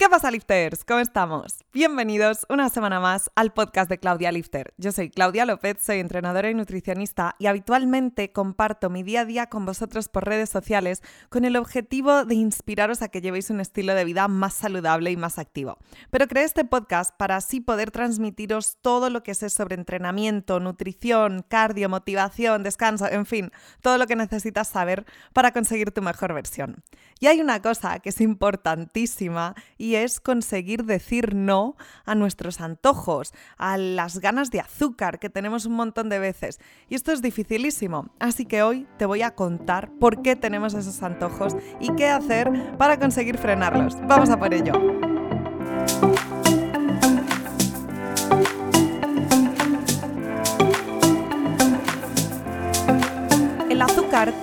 ¿Qué pasa, lifters? ¿Cómo estamos? Bienvenidos una semana más al podcast de Claudia Lifter. Yo soy Claudia López, soy entrenadora y nutricionista y habitualmente comparto mi día a día con vosotros por redes sociales con el objetivo de inspiraros a que llevéis un estilo de vida más saludable y más activo. Pero creé este podcast para así poder transmitiros todo lo que sé sobre entrenamiento, nutrición, cardio, motivación, descanso, en fin, todo lo que necesitas saber para conseguir tu mejor versión. Y hay una cosa que es importantísima y es conseguir decir no a nuestros antojos, a las ganas de azúcar que tenemos un montón de veces. Y esto es dificilísimo, así que hoy te voy a contar por qué tenemos esos antojos y qué hacer para conseguir frenarlos. Vamos a por ello.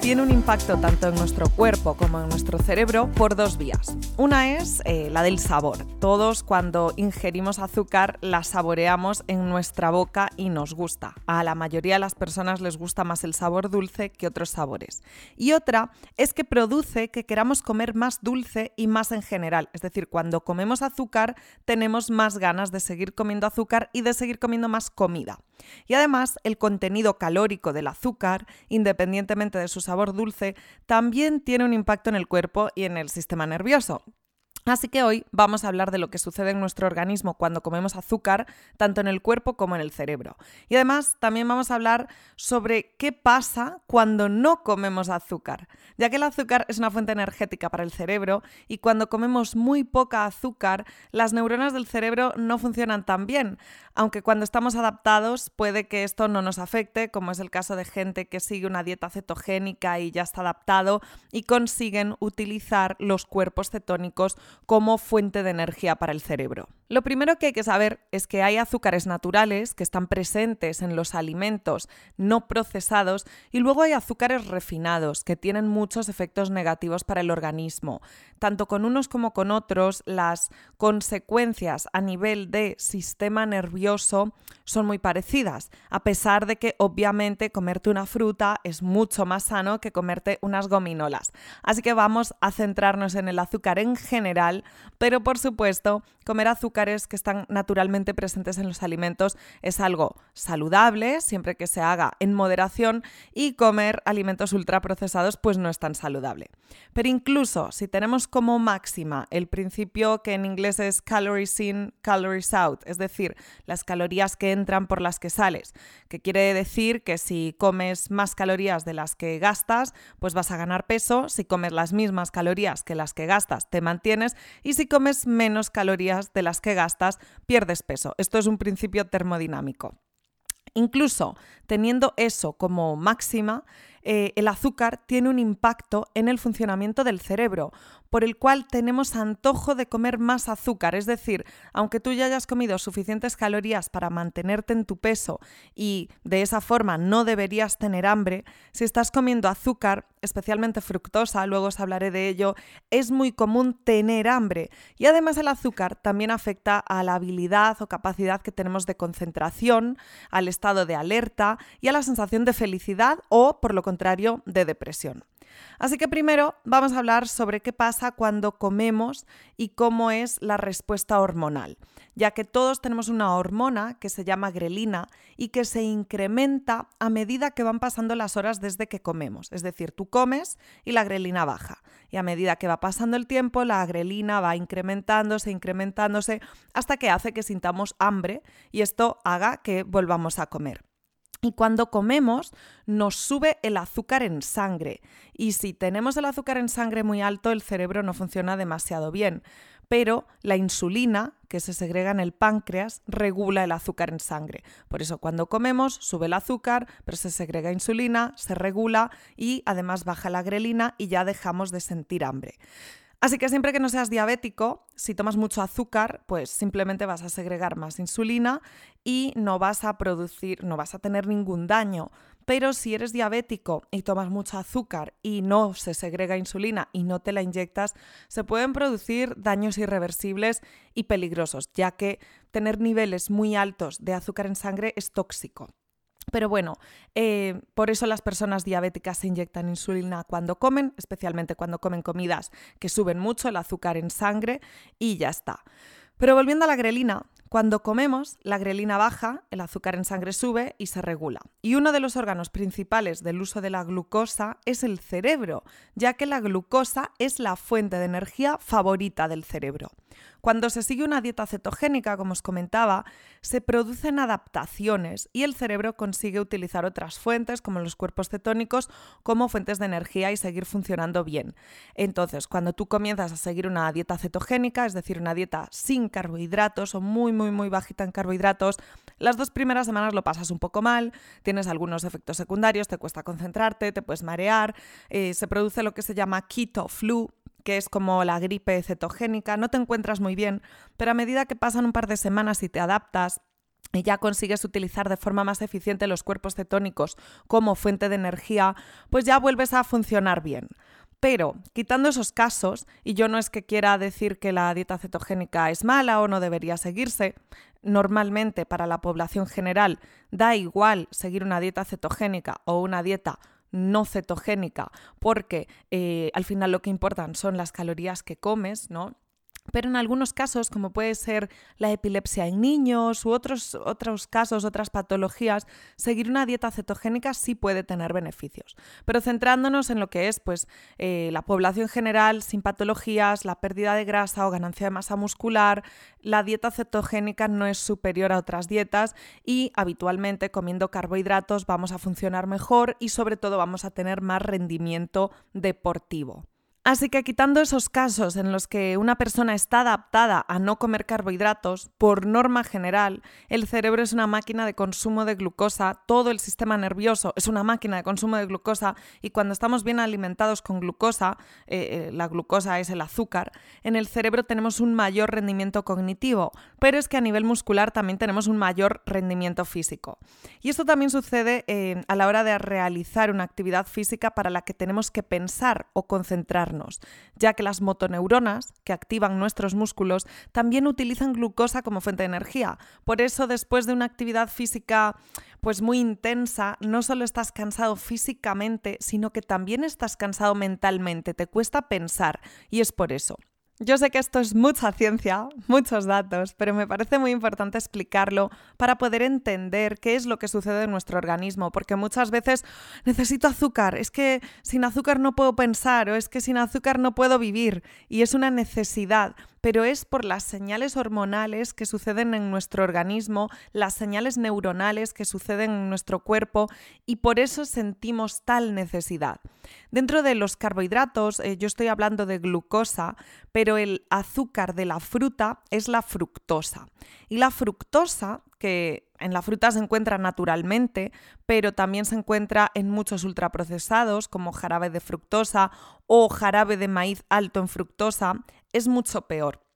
Tiene un impacto tanto en nuestro cuerpo como en nuestro cerebro por dos vías. Una es eh, la del sabor. Todos cuando ingerimos azúcar la saboreamos en nuestra boca y nos gusta. A la mayoría de las personas les gusta más el sabor dulce que otros sabores. Y otra es que produce que queramos comer más dulce y más en general. Es decir, cuando comemos azúcar tenemos más ganas de seguir comiendo azúcar y de seguir comiendo más comida. Y además el contenido calórico del azúcar, independientemente de su sabor dulce, también tiene un impacto en el cuerpo y en el sistema nervioso. Así que hoy vamos a hablar de lo que sucede en nuestro organismo cuando comemos azúcar, tanto en el cuerpo como en el cerebro. Y además también vamos a hablar sobre qué pasa cuando no comemos azúcar, ya que el azúcar es una fuente energética para el cerebro y cuando comemos muy poca azúcar, las neuronas del cerebro no funcionan tan bien, aunque cuando estamos adaptados puede que esto no nos afecte, como es el caso de gente que sigue una dieta cetogénica y ya está adaptado y consiguen utilizar los cuerpos cetónicos como fuente de energía para el cerebro. Lo primero que hay que saber es que hay azúcares naturales que están presentes en los alimentos no procesados y luego hay azúcares refinados que tienen muchos efectos negativos para el organismo. Tanto con unos como con otros, las consecuencias a nivel de sistema nervioso son muy parecidas, a pesar de que obviamente comerte una fruta es mucho más sano que comerte unas gominolas. Así que vamos a centrarnos en el azúcar en general, pero por supuesto, comer azúcar que están naturalmente presentes en los alimentos es algo saludable, siempre que se haga en moderación, y comer alimentos ultraprocesados pues no es tan saludable. Pero incluso si tenemos como máxima el principio que en inglés es calories in, calories out, es decir, las calorías que entran por las que sales, que quiere decir que si comes más calorías de las que gastas, pues vas a ganar peso, si comes las mismas calorías que las que gastas, te mantienes, y si comes menos calorías de las que gastas, pierdes peso. Esto es un principio termodinámico. Incluso teniendo eso como máxima, eh, el azúcar tiene un impacto en el funcionamiento del cerebro, por el cual tenemos antojo de comer más azúcar. Es decir, aunque tú ya hayas comido suficientes calorías para mantenerte en tu peso y de esa forma no deberías tener hambre, si estás comiendo azúcar, especialmente fructosa, luego os hablaré de ello, es muy común tener hambre. Y además el azúcar también afecta a la habilidad o capacidad que tenemos de concentración, al estado de alerta y a la sensación de felicidad o, por lo contrario, de depresión. Así que primero vamos a hablar sobre qué pasa cuando comemos y cómo es la respuesta hormonal, ya que todos tenemos una hormona que se llama grelina y que se incrementa a medida que van pasando las horas desde que comemos. Es decir, tú comes y la grelina baja. Y a medida que va pasando el tiempo, la grelina va incrementándose, incrementándose, hasta que hace que sintamos hambre y esto haga que volvamos a comer. Y cuando comemos nos sube el azúcar en sangre. Y si tenemos el azúcar en sangre muy alto, el cerebro no funciona demasiado bien. Pero la insulina, que se segrega en el páncreas, regula el azúcar en sangre. Por eso cuando comemos sube el azúcar, pero se segrega insulina, se regula y además baja la grelina y ya dejamos de sentir hambre. Así que siempre que no seas diabético, si tomas mucho azúcar, pues simplemente vas a segregar más insulina y no vas a producir, no vas a tener ningún daño. Pero si eres diabético y tomas mucho azúcar y no se segrega insulina y no te la inyectas, se pueden producir daños irreversibles y peligrosos, ya que tener niveles muy altos de azúcar en sangre es tóxico. Pero bueno, eh, por eso las personas diabéticas se inyectan insulina cuando comen, especialmente cuando comen comidas que suben mucho el azúcar en sangre y ya está. Pero volviendo a la grelina, cuando comemos, la grelina baja, el azúcar en sangre sube y se regula. Y uno de los órganos principales del uso de la glucosa es el cerebro, ya que la glucosa es la fuente de energía favorita del cerebro. Cuando se sigue una dieta cetogénica, como os comentaba, se producen adaptaciones y el cerebro consigue utilizar otras fuentes, como los cuerpos cetónicos, como fuentes de energía y seguir funcionando bien. Entonces, cuando tú comienzas a seguir una dieta cetogénica, es decir, una dieta sin carbohidratos o muy, muy, muy bajita en carbohidratos, las dos primeras semanas lo pasas un poco mal, tienes algunos efectos secundarios, te cuesta concentrarte, te puedes marear, eh, se produce lo que se llama keto flu, que es como la gripe cetogénica, no te encuentras muy bien, pero a medida que pasan un par de semanas y te adaptas, y ya consigues utilizar de forma más eficiente los cuerpos cetónicos como fuente de energía, pues ya vuelves a funcionar bien. Pero, quitando esos casos, y yo no es que quiera decir que la dieta cetogénica es mala o no debería seguirse, normalmente para la población general da igual seguir una dieta cetogénica o una dieta no cetogénica, porque eh, al final lo que importan son las calorías que comes, ¿no? Pero en algunos casos, como puede ser la epilepsia en niños u otros, otros casos, otras patologías, seguir una dieta cetogénica sí puede tener beneficios. Pero centrándonos en lo que es pues, eh, la población general sin patologías, la pérdida de grasa o ganancia de masa muscular, la dieta cetogénica no es superior a otras dietas y habitualmente comiendo carbohidratos vamos a funcionar mejor y sobre todo vamos a tener más rendimiento deportivo. Así que quitando esos casos en los que una persona está adaptada a no comer carbohidratos, por norma general, el cerebro es una máquina de consumo de glucosa, todo el sistema nervioso es una máquina de consumo de glucosa y cuando estamos bien alimentados con glucosa, eh, eh, la glucosa es el azúcar, en el cerebro tenemos un mayor rendimiento cognitivo, pero es que a nivel muscular también tenemos un mayor rendimiento físico. Y esto también sucede eh, a la hora de realizar una actividad física para la que tenemos que pensar o concentrarnos ya que las motoneuronas, que activan nuestros músculos, también utilizan glucosa como fuente de energía. Por eso, después de una actividad física pues muy intensa, no solo estás cansado físicamente, sino que también estás cansado mentalmente, te cuesta pensar y es por eso. Yo sé que esto es mucha ciencia, muchos datos, pero me parece muy importante explicarlo para poder entender qué es lo que sucede en nuestro organismo, porque muchas veces necesito azúcar, es que sin azúcar no puedo pensar o es que sin azúcar no puedo vivir y es una necesidad pero es por las señales hormonales que suceden en nuestro organismo, las señales neuronales que suceden en nuestro cuerpo y por eso sentimos tal necesidad. Dentro de los carbohidratos, eh, yo estoy hablando de glucosa, pero el azúcar de la fruta es la fructosa. Y la fructosa, que en la fruta se encuentra naturalmente, pero también se encuentra en muchos ultraprocesados como jarabe de fructosa o jarabe de maíz alto en fructosa, es mucho peor.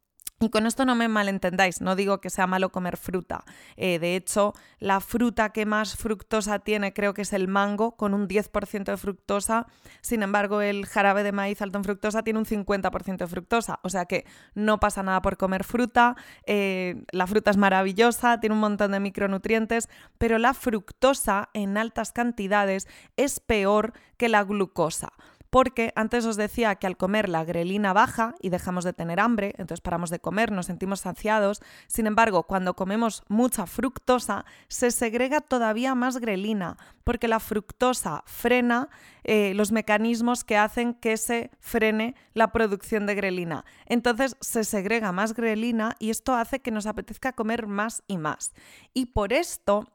Y con esto no me malentendáis, no digo que sea malo comer fruta. Eh, de hecho, la fruta que más fructosa tiene creo que es el mango, con un 10% de fructosa. Sin embargo, el jarabe de maíz alto en fructosa tiene un 50% de fructosa. O sea que no pasa nada por comer fruta. Eh, la fruta es maravillosa, tiene un montón de micronutrientes, pero la fructosa en altas cantidades es peor que la glucosa porque antes os decía que al comer la grelina baja y dejamos de tener hambre, entonces paramos de comer, nos sentimos saciados, sin embargo, cuando comemos mucha fructosa, se segrega todavía más grelina, porque la fructosa frena eh, los mecanismos que hacen que se frene la producción de grelina. Entonces se segrega más grelina y esto hace que nos apetezca comer más y más. Y por esto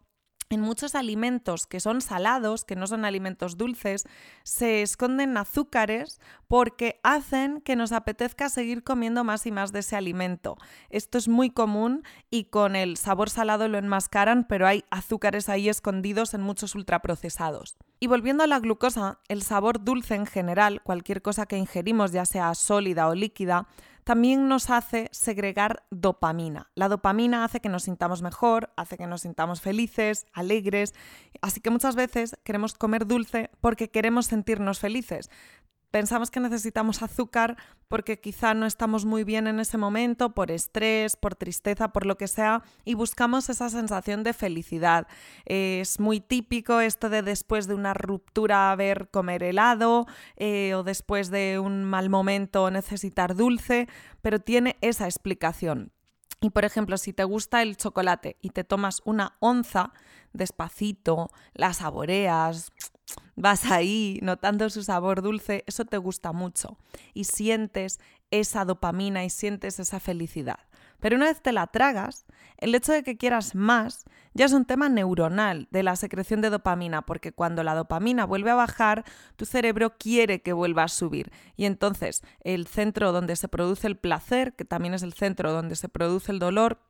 en muchos alimentos que son salados, que no son alimentos dulces, se esconden azúcares porque hacen que nos apetezca seguir comiendo más y más de ese alimento. Esto es muy común y con el sabor salado lo enmascaran, pero hay azúcares ahí escondidos en muchos ultraprocesados. Y volviendo a la glucosa, el sabor dulce en general, cualquier cosa que ingerimos, ya sea sólida o líquida, también nos hace segregar dopamina. La dopamina hace que nos sintamos mejor, hace que nos sintamos felices, alegres, así que muchas veces queremos comer dulce porque queremos sentirnos felices. Pensamos que necesitamos azúcar porque quizá no estamos muy bien en ese momento, por estrés, por tristeza, por lo que sea, y buscamos esa sensación de felicidad. Es muy típico esto de después de una ruptura ver comer helado eh, o después de un mal momento necesitar dulce, pero tiene esa explicación. Y por ejemplo, si te gusta el chocolate y te tomas una onza despacito, la saboreas, vas ahí notando su sabor dulce, eso te gusta mucho y sientes esa dopamina y sientes esa felicidad. Pero una vez te la tragas, el hecho de que quieras más ya es un tema neuronal de la secreción de dopamina, porque cuando la dopamina vuelve a bajar, tu cerebro quiere que vuelva a subir. Y entonces el centro donde se produce el placer, que también es el centro donde se produce el dolor,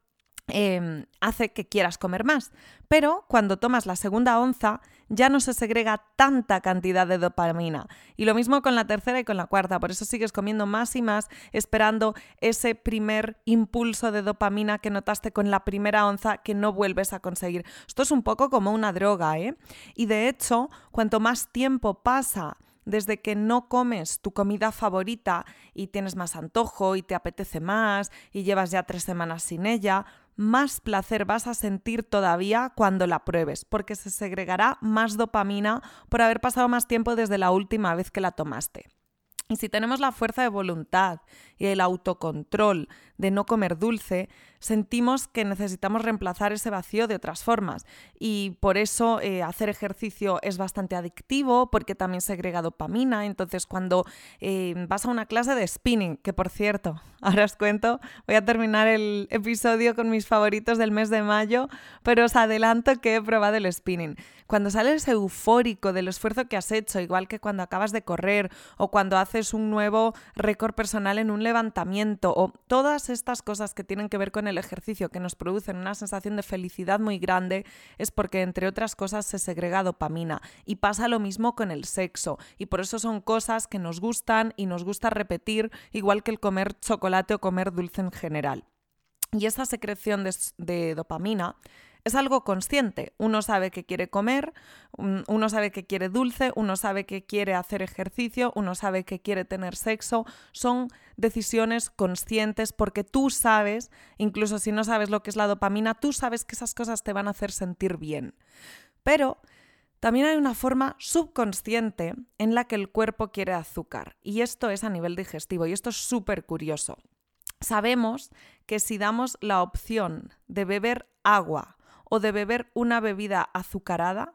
Em, hace que quieras comer más. Pero cuando tomas la segunda onza ya no se segrega tanta cantidad de dopamina. Y lo mismo con la tercera y con la cuarta. Por eso sigues comiendo más y más esperando ese primer impulso de dopamina que notaste con la primera onza que no vuelves a conseguir. Esto es un poco como una droga, ¿eh? Y de hecho, cuanto más tiempo pasa desde que no comes tu comida favorita y tienes más antojo y te apetece más y llevas ya tres semanas sin ella, más placer vas a sentir todavía cuando la pruebes, porque se segregará más dopamina por haber pasado más tiempo desde la última vez que la tomaste. Y si tenemos la fuerza de voluntad y el autocontrol de no comer dulce, sentimos que necesitamos reemplazar ese vacío de otras formas. Y por eso eh, hacer ejercicio es bastante adictivo, porque también segrega dopamina. Entonces, cuando eh, vas a una clase de spinning, que por cierto, ahora os cuento, voy a terminar el episodio con mis favoritos del mes de mayo, pero os adelanto que he probado el spinning. Cuando sales eufórico del esfuerzo que has hecho, igual que cuando acabas de correr o cuando haces un nuevo récord personal en un levantamiento o todas estas cosas que tienen que ver con el ejercicio que nos producen una sensación de felicidad muy grande, es porque entre otras cosas se segrega dopamina y pasa lo mismo con el sexo y por eso son cosas que nos gustan y nos gusta repetir igual que el comer chocolate o comer dulce en general. Y esa secreción de, de dopamina es algo consciente. Uno sabe que quiere comer, uno sabe que quiere dulce, uno sabe que quiere hacer ejercicio, uno sabe que quiere tener sexo. Son decisiones conscientes porque tú sabes, incluso si no sabes lo que es la dopamina, tú sabes que esas cosas te van a hacer sentir bien. Pero también hay una forma subconsciente en la que el cuerpo quiere azúcar y esto es a nivel digestivo y esto es súper curioso. Sabemos que si damos la opción de beber agua o de beber una bebida azucarada,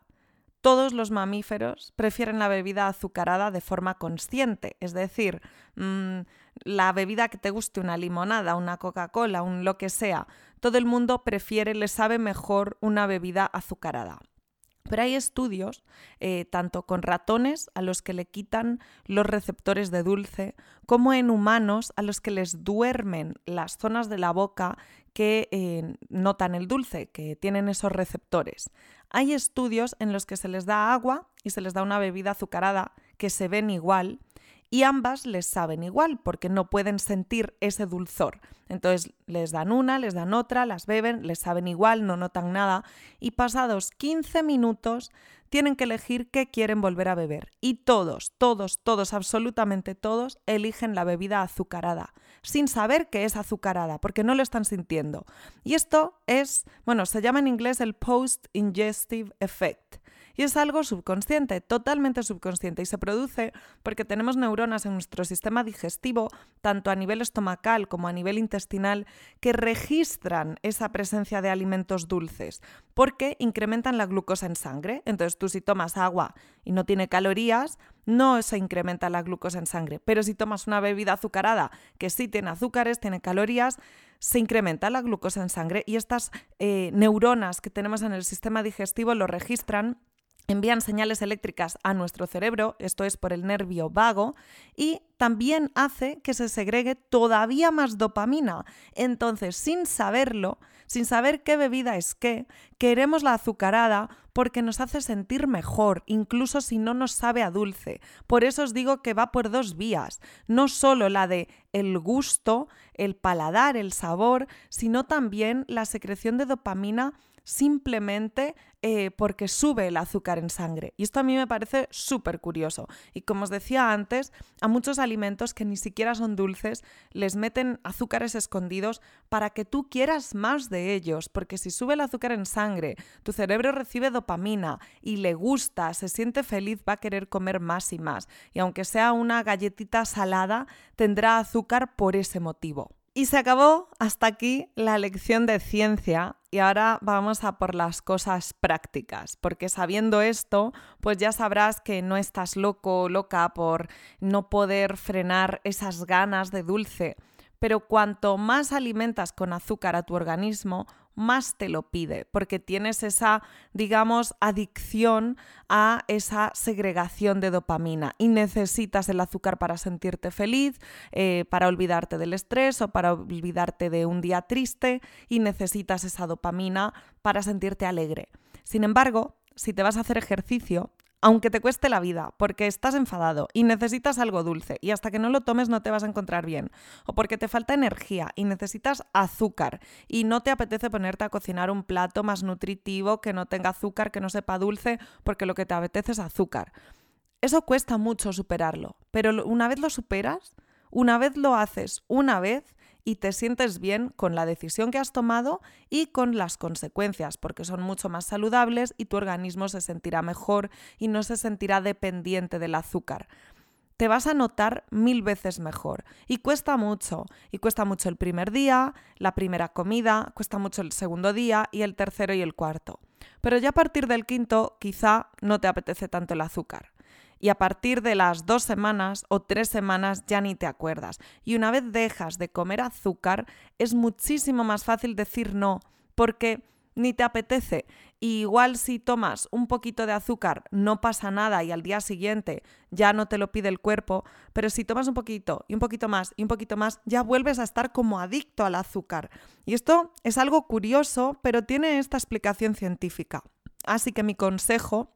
todos los mamíferos prefieren la bebida azucarada de forma consciente, es decir, mm, la bebida que te guste, una limonada, una Coca-Cola, un lo que sea, todo el mundo prefiere, le sabe mejor una bebida azucarada. Pero hay estudios, eh, tanto con ratones a los que le quitan los receptores de dulce, como en humanos a los que les duermen las zonas de la boca que eh, notan el dulce, que tienen esos receptores. Hay estudios en los que se les da agua y se les da una bebida azucarada que se ven igual y ambas les saben igual porque no pueden sentir ese dulzor. Entonces les dan una, les dan otra, las beben, les saben igual, no notan nada y pasados 15 minutos tienen que elegir qué quieren volver a beber. Y todos, todos, todos, absolutamente todos eligen la bebida azucarada, sin saber que es azucarada, porque no lo están sintiendo. Y esto es, bueno, se llama en inglés el post-ingestive effect. Y es algo subconsciente, totalmente subconsciente, y se produce porque tenemos neuronas en nuestro sistema digestivo, tanto a nivel estomacal como a nivel intestinal, que registran esa presencia de alimentos dulces, porque incrementan la glucosa en sangre. Entonces tú si tomas agua y no tiene calorías, no se incrementa la glucosa en sangre. Pero si tomas una bebida azucarada que sí tiene azúcares, tiene calorías, se incrementa la glucosa en sangre y estas eh, neuronas que tenemos en el sistema digestivo lo registran envían señales eléctricas a nuestro cerebro, esto es por el nervio vago, y también hace que se segregue todavía más dopamina. Entonces, sin saberlo, sin saber qué bebida es qué, queremos la azucarada porque nos hace sentir mejor, incluso si no nos sabe a dulce. Por eso os digo que va por dos vías, no solo la de el gusto, el paladar, el sabor, sino también la secreción de dopamina simplemente eh, porque sube el azúcar en sangre. Y esto a mí me parece súper curioso. Y como os decía antes, a muchos alimentos que ni siquiera son dulces les meten azúcares escondidos para que tú quieras más de ellos, porque si sube el azúcar en sangre, tu cerebro recibe dopamina y le gusta, se siente feliz, va a querer comer más y más. Y aunque sea una galletita salada, tendrá azúcar por ese motivo. Y se acabó hasta aquí la lección de ciencia y ahora vamos a por las cosas prácticas, porque sabiendo esto, pues ya sabrás que no estás loco o loca por no poder frenar esas ganas de dulce, pero cuanto más alimentas con azúcar a tu organismo, más te lo pide, porque tienes esa, digamos, adicción a esa segregación de dopamina y necesitas el azúcar para sentirte feliz, eh, para olvidarte del estrés o para olvidarte de un día triste y necesitas esa dopamina para sentirte alegre. Sin embargo, si te vas a hacer ejercicio, aunque te cueste la vida, porque estás enfadado y necesitas algo dulce y hasta que no lo tomes no te vas a encontrar bien, o porque te falta energía y necesitas azúcar y no te apetece ponerte a cocinar un plato más nutritivo que no tenga azúcar, que no sepa dulce, porque lo que te apetece es azúcar. Eso cuesta mucho superarlo, pero una vez lo superas, una vez lo haces una vez, y te sientes bien con la decisión que has tomado y con las consecuencias, porque son mucho más saludables y tu organismo se sentirá mejor y no se sentirá dependiente del azúcar te vas a notar mil veces mejor. Y cuesta mucho. Y cuesta mucho el primer día, la primera comida, cuesta mucho el segundo día y el tercero y el cuarto. Pero ya a partir del quinto quizá no te apetece tanto el azúcar y a partir de las dos semanas o tres semanas ya ni te acuerdas. Y una vez dejas de comer azúcar, es muchísimo más fácil decir no, porque ni te apetece. Y igual si tomas un poquito de azúcar no pasa nada y al día siguiente ya no te lo pide el cuerpo, pero si tomas un poquito y un poquito más y un poquito más, ya vuelves a estar como adicto al azúcar. Y esto es algo curioso, pero tiene esta explicación científica. Así que mi consejo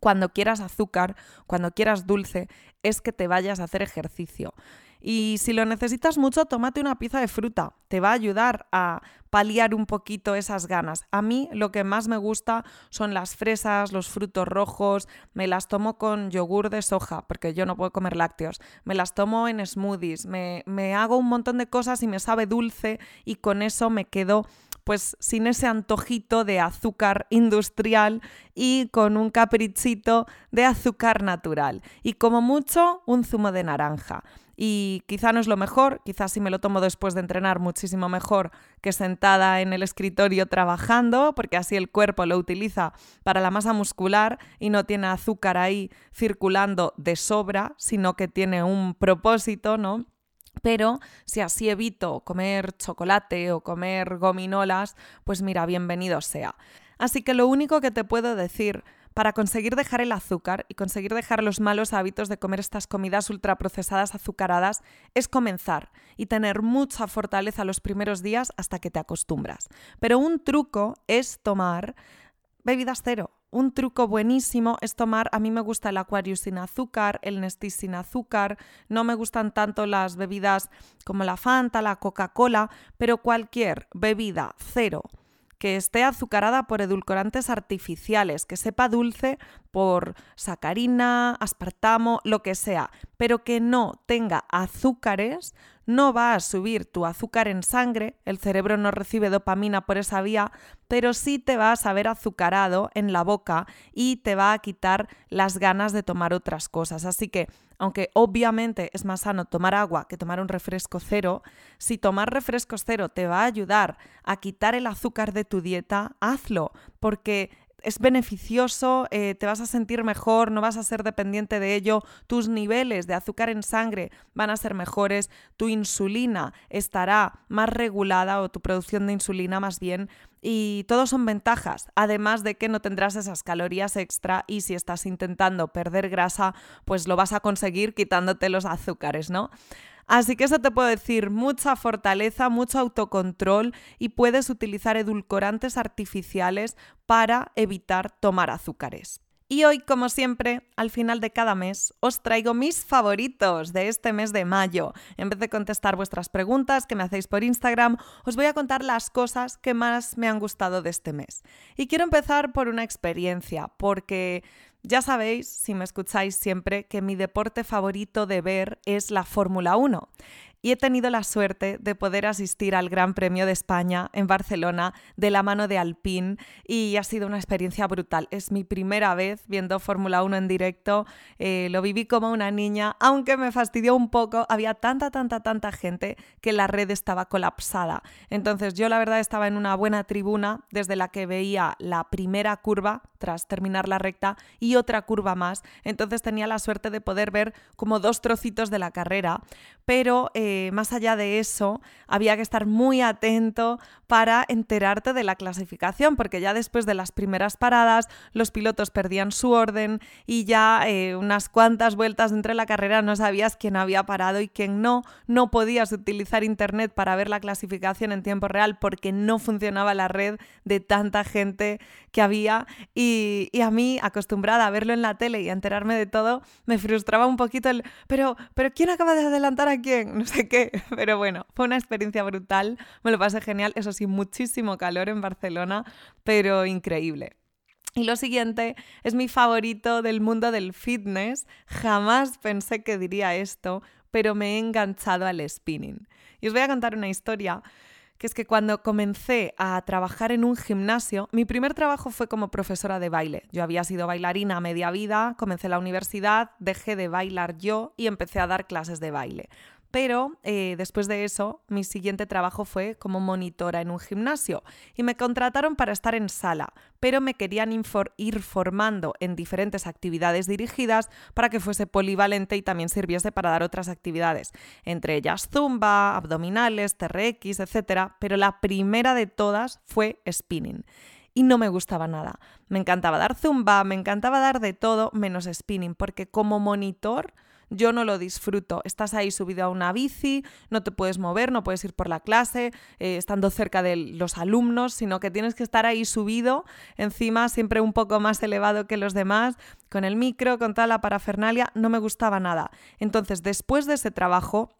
cuando quieras azúcar, cuando quieras dulce, es que te vayas a hacer ejercicio. Y si lo necesitas mucho, tómate una pieza de fruta. Te va a ayudar a paliar un poquito esas ganas. A mí lo que más me gusta son las fresas, los frutos rojos. Me las tomo con yogur de soja, porque yo no puedo comer lácteos. Me las tomo en smoothies. Me, me hago un montón de cosas y me sabe dulce y con eso me quedo pues sin ese antojito de azúcar industrial y con un caprichito de azúcar natural. Y como mucho, un zumo de naranja. Y quizá no es lo mejor, quizás si me lo tomo después de entrenar muchísimo mejor que sentada en el escritorio trabajando, porque así el cuerpo lo utiliza para la masa muscular y no tiene azúcar ahí circulando de sobra, sino que tiene un propósito, ¿no? Pero si así evito comer chocolate o comer gominolas, pues mira, bienvenido sea. Así que lo único que te puedo decir para conseguir dejar el azúcar y conseguir dejar los malos hábitos de comer estas comidas ultraprocesadas azucaradas es comenzar y tener mucha fortaleza los primeros días hasta que te acostumbras. Pero un truco es tomar bebidas cero un truco buenísimo es tomar, a mí me gusta el Aquarius sin azúcar, el Nestis sin azúcar, no me gustan tanto las bebidas como la Fanta, la Coca-Cola, pero cualquier bebida cero que esté azucarada por edulcorantes artificiales, que sepa dulce por sacarina, aspartamo, lo que sea, pero que no tenga azúcares, no va a subir tu azúcar en sangre, el cerebro no recibe dopamina por esa vía, pero sí te va a saber azucarado en la boca y te va a quitar las ganas de tomar otras cosas. Así que, aunque obviamente es más sano tomar agua que tomar un refresco cero, si tomar refresco cero te va a ayudar a quitar el azúcar de tu dieta, hazlo, porque es beneficioso, eh, te vas a sentir mejor, no vas a ser dependiente de ello, tus niveles de azúcar en sangre van a ser mejores, tu insulina estará más regulada o tu producción de insulina más bien y todos son ventajas, además de que no tendrás esas calorías extra y si estás intentando perder grasa, pues lo vas a conseguir quitándote los azúcares, ¿no? Así que eso te puedo decir, mucha fortaleza, mucho autocontrol y puedes utilizar edulcorantes artificiales para evitar tomar azúcares. Y hoy, como siempre, al final de cada mes, os traigo mis favoritos de este mes de mayo. En vez de contestar vuestras preguntas que me hacéis por Instagram, os voy a contar las cosas que más me han gustado de este mes. Y quiero empezar por una experiencia, porque ya sabéis, si me escucháis siempre, que mi deporte favorito de ver es la Fórmula 1 y he tenido la suerte de poder asistir al Gran Premio de España en Barcelona de la mano de Alpine y ha sido una experiencia brutal. Es mi primera vez viendo Fórmula 1 en directo, eh, lo viví como una niña, aunque me fastidió un poco, había tanta, tanta, tanta gente que la red estaba colapsada. Entonces yo la verdad estaba en una buena tribuna desde la que veía la primera curva tras terminar la recta y otra curva más. Entonces tenía la suerte de poder ver como dos trocitos de la carrera, pero... Eh, más allá de eso, había que estar muy atento para enterarte de la clasificación, porque ya después de las primeras paradas los pilotos perdían su orden y ya eh, unas cuantas vueltas entre la carrera no sabías quién había parado y quién no. No podías utilizar internet para ver la clasificación en tiempo real porque no funcionaba la red de tanta gente que había y, y a mí, acostumbrada a verlo en la tele y a enterarme de todo, me frustraba un poquito el, pero, pero ¿quién acaba de adelantar a quién? No sé qué, pero bueno, fue una experiencia brutal, me lo pasé genial, eso sí, muchísimo calor en Barcelona, pero increíble. Y lo siguiente es mi favorito del mundo del fitness. Jamás pensé que diría esto, pero me he enganchado al spinning. Y os voy a contar una historia que es que cuando comencé a trabajar en un gimnasio, mi primer trabajo fue como profesora de baile. Yo había sido bailarina media vida, comencé la universidad, dejé de bailar yo y empecé a dar clases de baile. Pero eh, después de eso, mi siguiente trabajo fue como monitora en un gimnasio y me contrataron para estar en sala, pero me querían ir formando en diferentes actividades dirigidas para que fuese polivalente y también sirviese para dar otras actividades, entre ellas zumba, abdominales, TRX, etc. Pero la primera de todas fue spinning y no me gustaba nada. Me encantaba dar zumba, me encantaba dar de todo menos spinning, porque como monitor yo no lo disfruto. Estás ahí subido a una bici, no te puedes mover, no puedes ir por la clase, eh, estando cerca de los alumnos, sino que tienes que estar ahí subido, encima siempre un poco más elevado que los demás, con el micro, con toda la parafernalia, no me gustaba nada. Entonces, después de ese trabajo,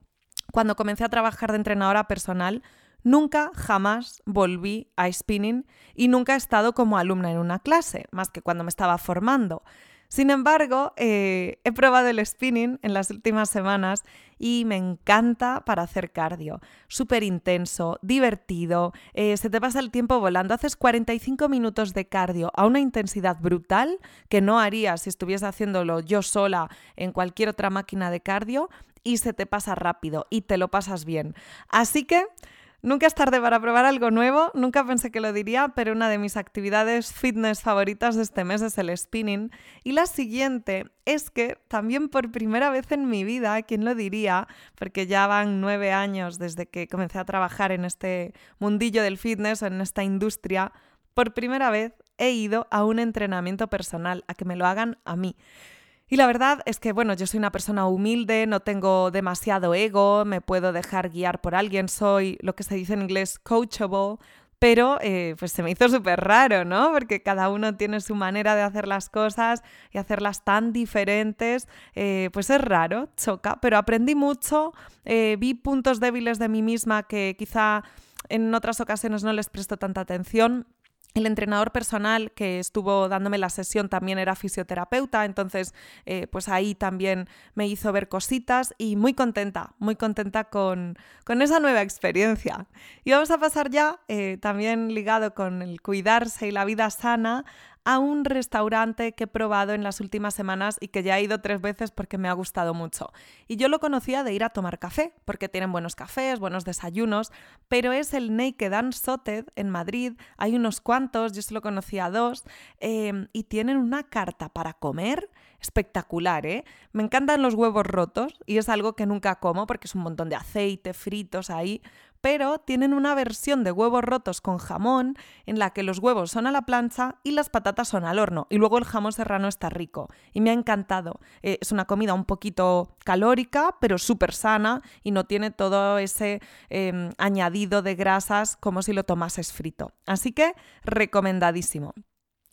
cuando comencé a trabajar de entrenadora personal, Nunca, jamás volví a spinning y nunca he estado como alumna en una clase, más que cuando me estaba formando. Sin embargo, eh, he probado el spinning en las últimas semanas y me encanta para hacer cardio. Súper intenso, divertido, eh, se te pasa el tiempo volando. Haces 45 minutos de cardio a una intensidad brutal que no haría si estuviese haciéndolo yo sola en cualquier otra máquina de cardio y se te pasa rápido y te lo pasas bien. Así que... Nunca es tarde para probar algo nuevo, nunca pensé que lo diría, pero una de mis actividades fitness favoritas de este mes es el spinning. Y la siguiente es que también por primera vez en mi vida, ¿quién lo diría? Porque ya van nueve años desde que comencé a trabajar en este mundillo del fitness, en esta industria, por primera vez he ido a un entrenamiento personal, a que me lo hagan a mí. Y la verdad es que, bueno, yo soy una persona humilde, no tengo demasiado ego, me puedo dejar guiar por alguien, soy lo que se dice en inglés coachable, pero eh, pues se me hizo súper raro, ¿no? Porque cada uno tiene su manera de hacer las cosas y hacerlas tan diferentes, eh, pues es raro, choca, pero aprendí mucho, eh, vi puntos débiles de mí misma que quizá en otras ocasiones no les presto tanta atención el entrenador personal que estuvo dándome la sesión también era fisioterapeuta, entonces eh, pues ahí también me hizo ver cositas y muy contenta, muy contenta con, esa nueva experiencia. Y vamos a pasar ya, eh, también ligado con el cuidarse y la vida sana, a un restaurante que he probado en las últimas semanas y que ya he ido tres veces porque me ha gustado mucho. Y yo lo conocía de ir a tomar café, porque tienen buenos cafés, buenos desayunos, pero es el Naked and en Madrid. Hay unos cuantos, yo solo conocía dos, em, y tienen una carta para comer espectacular, ¿eh? Me encantan los huevos rotos y es algo que nunca como porque es un montón de aceite, fritos ahí, pero tienen una versión de huevos rotos con jamón en la que los huevos son a la plancha y las patatas son al horno y luego el jamón serrano está rico y me ha encantado. Eh, es una comida un poquito calórica pero súper sana y no tiene todo ese em, añadido de grasas como si lo tomases frito. Así que recomendadísimo.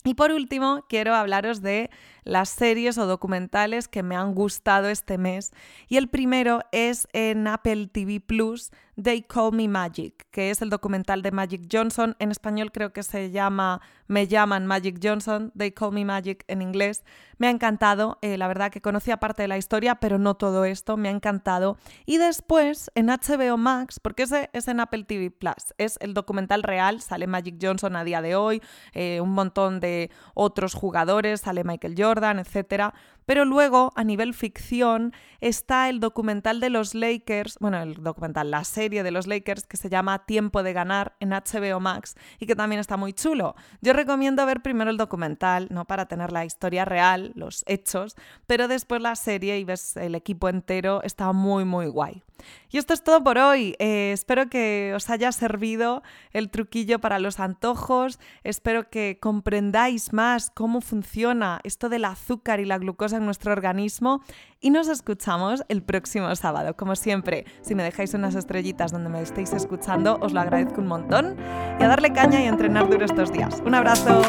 Y por último, quiero hablaros de las series o documentales que me han gustado este mes. Y el primero es en Apple TV Plus, They Call Me Magic, que es el documental de Magic Johnson. En español creo que se llama Me llaman Magic Johnson, They Call Me Magic en inglés. Me ha encantado, eh, la verdad que conocía parte de la historia, pero no todo esto, me ha encantado. Y después en HBO Max, porque ese es en Apple TV Plus, es el documental real, sale Magic Johnson a día de hoy, eh, un montón de otros jugadores, sale Michael Etcétera. Pero luego, a nivel ficción, está el documental de los Lakers, bueno, el documental, la serie de los Lakers que se llama Tiempo de Ganar en HBO Max y que también está muy chulo. Yo recomiendo ver primero el documental, ¿no? Para tener la historia real, los hechos, pero después la serie y ves el equipo entero, está muy, muy guay. Y esto es todo por hoy. Eh, espero que os haya servido el truquillo para los antojos. Espero que comprendáis más cómo funciona esto del azúcar y la glucosa en nuestro organismo. Y nos escuchamos el próximo sábado. Como siempre, si me dejáis unas estrellitas donde me estéis escuchando, os lo agradezco un montón. Y a darle caña y a entrenar duro estos días. Un abrazo.